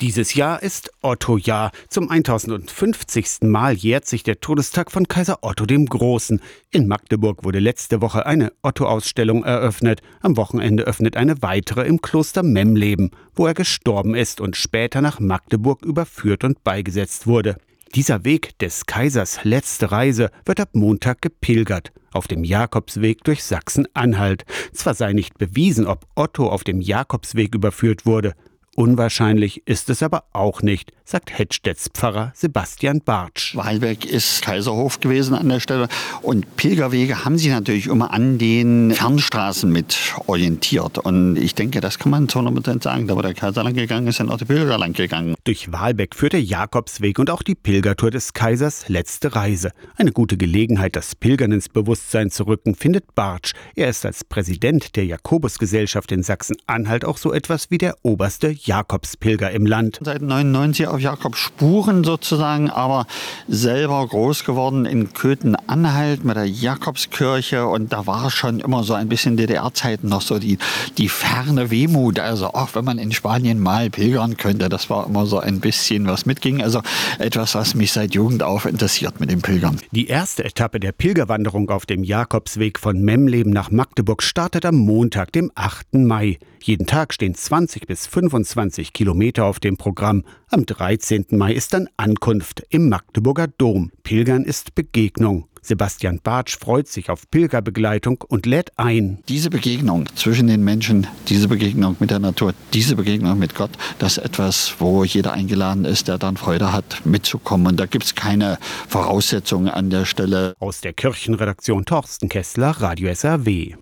Dieses Jahr ist Otto-Jahr. Zum 1050. Mal jährt sich der Todestag von Kaiser Otto dem Großen. In Magdeburg wurde letzte Woche eine Otto-Ausstellung eröffnet. Am Wochenende öffnet eine weitere im Kloster Memleben, wo er gestorben ist und später nach Magdeburg überführt und beigesetzt wurde. Dieser Weg des Kaisers letzte Reise wird ab Montag gepilgert auf dem Jakobsweg durch Sachsen-Anhalt. Zwar sei nicht bewiesen, ob Otto auf dem Jakobsweg überführt wurde, Unwahrscheinlich ist es aber auch nicht, sagt Hedstedts Pfarrer Sebastian Bartsch. Weilberg ist Kaiserhof gewesen an der Stelle und Pilgerwege haben sich natürlich immer an den Fernstraßen mit orientiert. Und ich denke, das kann man zu 100% sagen. Da wo der Kaiser lang gegangen ist, sind auch die Pilger lang gegangen. Durch Wahlbeck führt der Jakobsweg und auch die Pilgertour des Kaisers letzte Reise. Eine gute Gelegenheit, das Pilgern ins Bewusstsein zu rücken, findet Bartsch. Er ist als Präsident der Jakobusgesellschaft in Sachsen-Anhalt auch so etwas wie der oberste Jakobspilger im Land. Seit 99 auf Jakobsspuren sozusagen, aber selber groß geworden in Köthen-Anhalt mit der Jakobskirche und da war schon immer so ein bisschen DDR-Zeiten noch so die, die ferne Wehmut. Also auch wenn man in Spanien mal pilgern könnte, das war immer so ein bisschen was mitging. Also etwas, was mich seit Jugend auf interessiert mit dem Pilgern. Die erste Etappe der Pilgerwanderung auf dem Jakobsweg von Memleben nach Magdeburg startet am Montag, dem 8. Mai. Jeden Tag stehen 20 bis 25 Kilometer auf dem Programm. Am 13. Mai ist dann Ankunft im Magdeburger Dom. Pilgern ist Begegnung. Sebastian Bartsch freut sich auf Pilgerbegleitung und lädt ein. Diese Begegnung zwischen den Menschen, diese Begegnung mit der Natur, diese Begegnung mit Gott, das ist etwas, wo jeder eingeladen ist, der dann Freude hat, mitzukommen. Und da gibt es keine Voraussetzungen an der Stelle. Aus der Kirchenredaktion Torsten Kessler, Radio SAW.